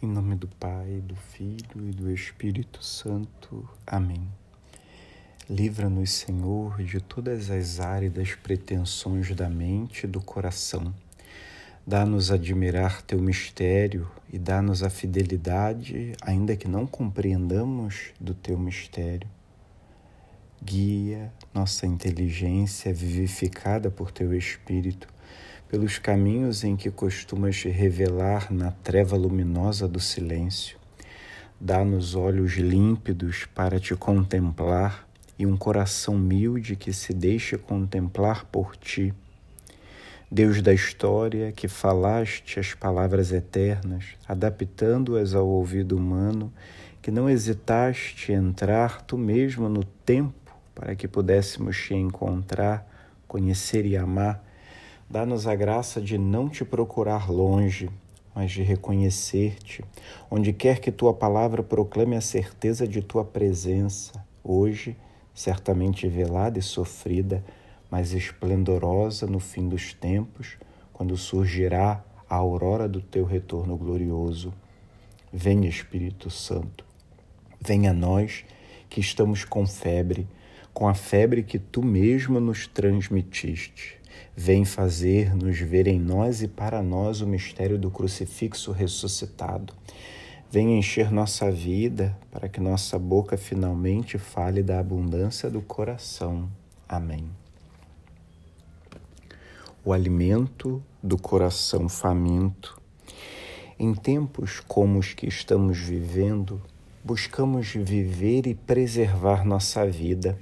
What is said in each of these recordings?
Em nome do Pai, do Filho e do Espírito Santo. Amém. Livra-nos, Senhor, de todas as áridas pretensões da mente e do coração. Dá-nos admirar teu mistério e dá-nos a fidelidade, ainda que não compreendamos do teu mistério. Guia nossa inteligência vivificada por teu Espírito pelos caminhos em que costumas revelar na treva luminosa do silêncio. Dá-nos olhos límpidos para te contemplar e um coração humilde que se deixe contemplar por ti. Deus da história, que falaste as palavras eternas, adaptando-as ao ouvido humano, que não hesitaste entrar tu mesmo no tempo para que pudéssemos te encontrar, conhecer e amar Dá-nos a graça de não te procurar longe, mas de reconhecer-te, onde quer que tua palavra proclame a certeza de tua presença, hoje, certamente velada e sofrida, mas esplendorosa no fim dos tempos, quando surgirá a aurora do teu retorno glorioso. Venha, Espírito Santo, venha a nós que estamos com febre, com a febre que tu mesmo nos transmitiste vem fazer-nos ver em nós e para nós o mistério do crucifixo ressuscitado. Vem encher nossa vida para que nossa boca finalmente fale da abundância do coração. Amém. O alimento do coração faminto. Em tempos como os que estamos vivendo, buscamos viver e preservar nossa vida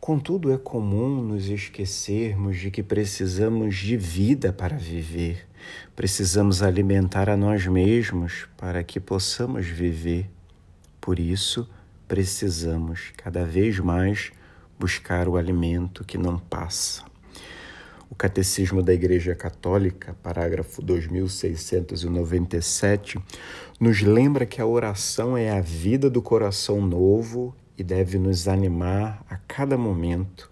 Contudo, é comum nos esquecermos de que precisamos de vida para viver, precisamos alimentar a nós mesmos para que possamos viver. Por isso, precisamos cada vez mais buscar o alimento que não passa. O Catecismo da Igreja Católica, parágrafo 2697, nos lembra que a oração é a vida do coração novo e deve nos animar a cada momento.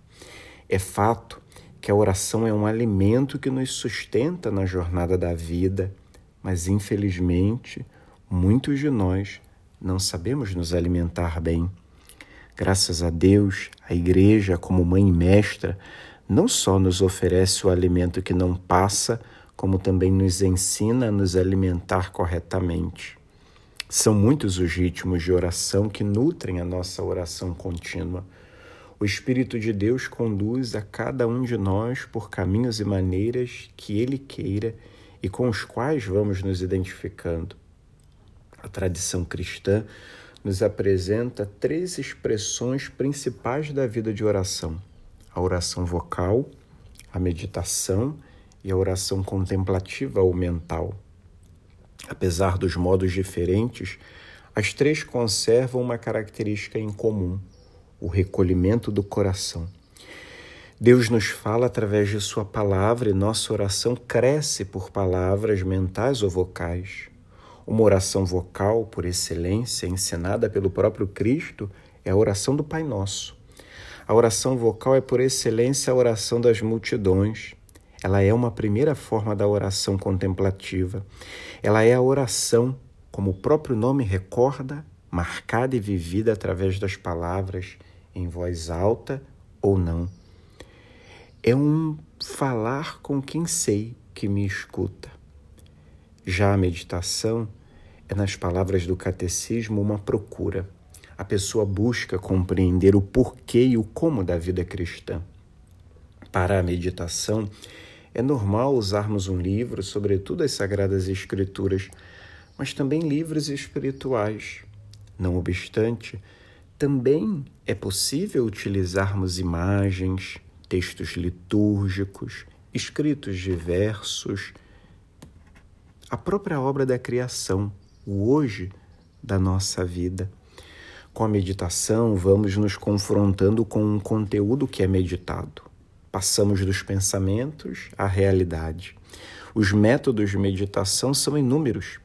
É fato que a oração é um alimento que nos sustenta na jornada da vida, mas infelizmente muitos de nós não sabemos nos alimentar bem. Graças a Deus, a Igreja, como mãe e mestra, não só nos oferece o alimento que não passa, como também nos ensina a nos alimentar corretamente. São muitos os ritmos de oração que nutrem a nossa oração contínua. O Espírito de Deus conduz a cada um de nós por caminhos e maneiras que Ele queira e com os quais vamos nos identificando. A tradição cristã nos apresenta três expressões principais da vida de oração: a oração vocal, a meditação e a oração contemplativa ou mental. Apesar dos modos diferentes, as três conservam uma característica em comum: o recolhimento do coração. Deus nos fala através de Sua palavra e nossa oração cresce por palavras mentais ou vocais. Uma oração vocal, por excelência, ensinada pelo próprio Cristo, é a oração do Pai Nosso. A oração vocal é, por excelência, a oração das multidões. Ela é uma primeira forma da oração contemplativa. Ela é a oração, como o próprio nome recorda, marcada e vivida através das palavras, em voz alta ou não. É um falar com quem sei que me escuta. Já a meditação é, nas palavras do catecismo, uma procura. A pessoa busca compreender o porquê e o como da vida cristã. Para a meditação, é normal usarmos um livro, sobretudo as Sagradas Escrituras, mas também livros espirituais. Não obstante, também é possível utilizarmos imagens, textos litúrgicos, escritos diversos, a própria obra da criação, o hoje da nossa vida. Com a meditação, vamos nos confrontando com um conteúdo que é meditado. Passamos dos pensamentos à realidade. Os métodos de meditação são inúmeros.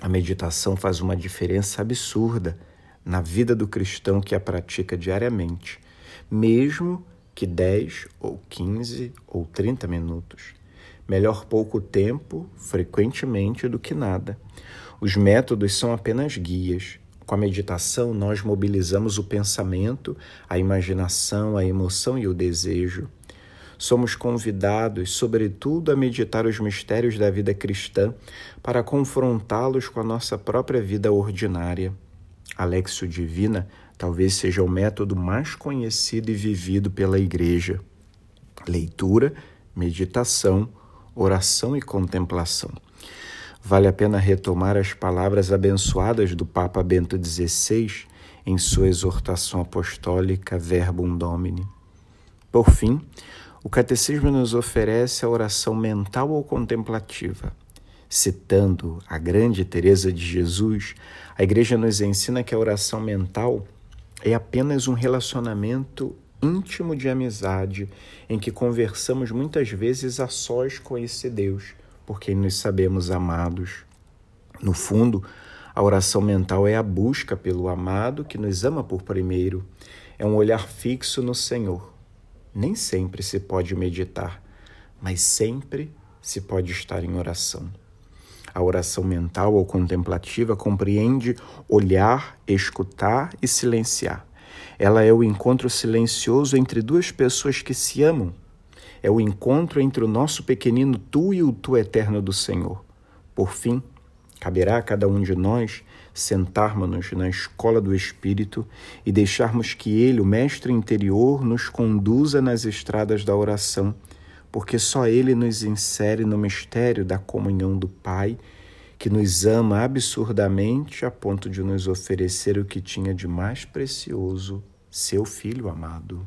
A meditação faz uma diferença absurda na vida do cristão que a pratica diariamente, mesmo que 10 ou 15 ou 30 minutos. Melhor pouco tempo, frequentemente, do que nada. Os métodos são apenas guias. Com a meditação, nós mobilizamos o pensamento, a imaginação, a emoção e o desejo. Somos convidados, sobretudo, a meditar os mistérios da vida cristã para confrontá-los com a nossa própria vida ordinária. A Lexio Divina talvez seja o método mais conhecido e vivido pela Igreja. Leitura, meditação, oração e contemplação. Vale a pena retomar as palavras abençoadas do Papa Bento XVI em sua exortação apostólica Verbum Domini. Por fim, o Catecismo nos oferece a oração mental ou contemplativa. Citando a grande Teresa de Jesus, a Igreja nos ensina que a oração mental é apenas um relacionamento íntimo de amizade em que conversamos muitas vezes a sós com esse Deus por quem nos sabemos amados. No fundo, a oração mental é a busca pelo amado que nos ama por primeiro, é um olhar fixo no Senhor. Nem sempre se pode meditar, mas sempre se pode estar em oração. A oração mental ou contemplativa compreende olhar, escutar e silenciar. Ela é o encontro silencioso entre duas pessoas que se amam é o encontro entre o nosso pequenino tu e o tu eterno do Senhor. Por fim, caberá a cada um de nós sentarmos-nos na escola do Espírito e deixarmos que Ele, o Mestre interior, nos conduza nas estradas da oração, porque só Ele nos insere no mistério da comunhão do Pai, que nos ama absurdamente a ponto de nos oferecer o que tinha de mais precioso, seu Filho amado.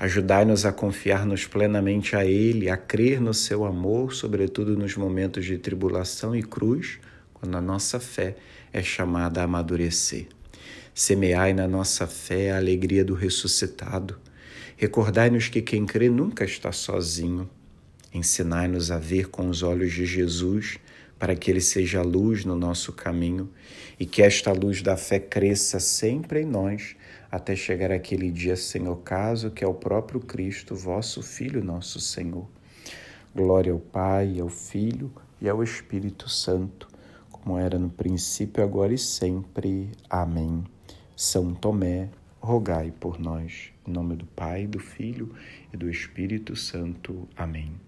Ajudai-nos a confiar-nos plenamente a Ele, a crer no seu amor, sobretudo nos momentos de tribulação e cruz, quando a nossa fé é chamada a amadurecer. Semeai na nossa fé a alegria do ressuscitado. Recordai-nos que quem crê nunca está sozinho. Ensinai-nos a ver com os olhos de Jesus, para que ele seja luz no nosso caminho e que esta luz da fé cresça sempre em nós até chegar aquele dia sem ocaso, que é o próprio Cristo, vosso Filho, nosso Senhor. Glória ao Pai, ao Filho e ao Espírito Santo, como era no princípio, agora e sempre. Amém. São Tomé, rogai por nós. Em nome do Pai, do Filho e do Espírito Santo. Amém.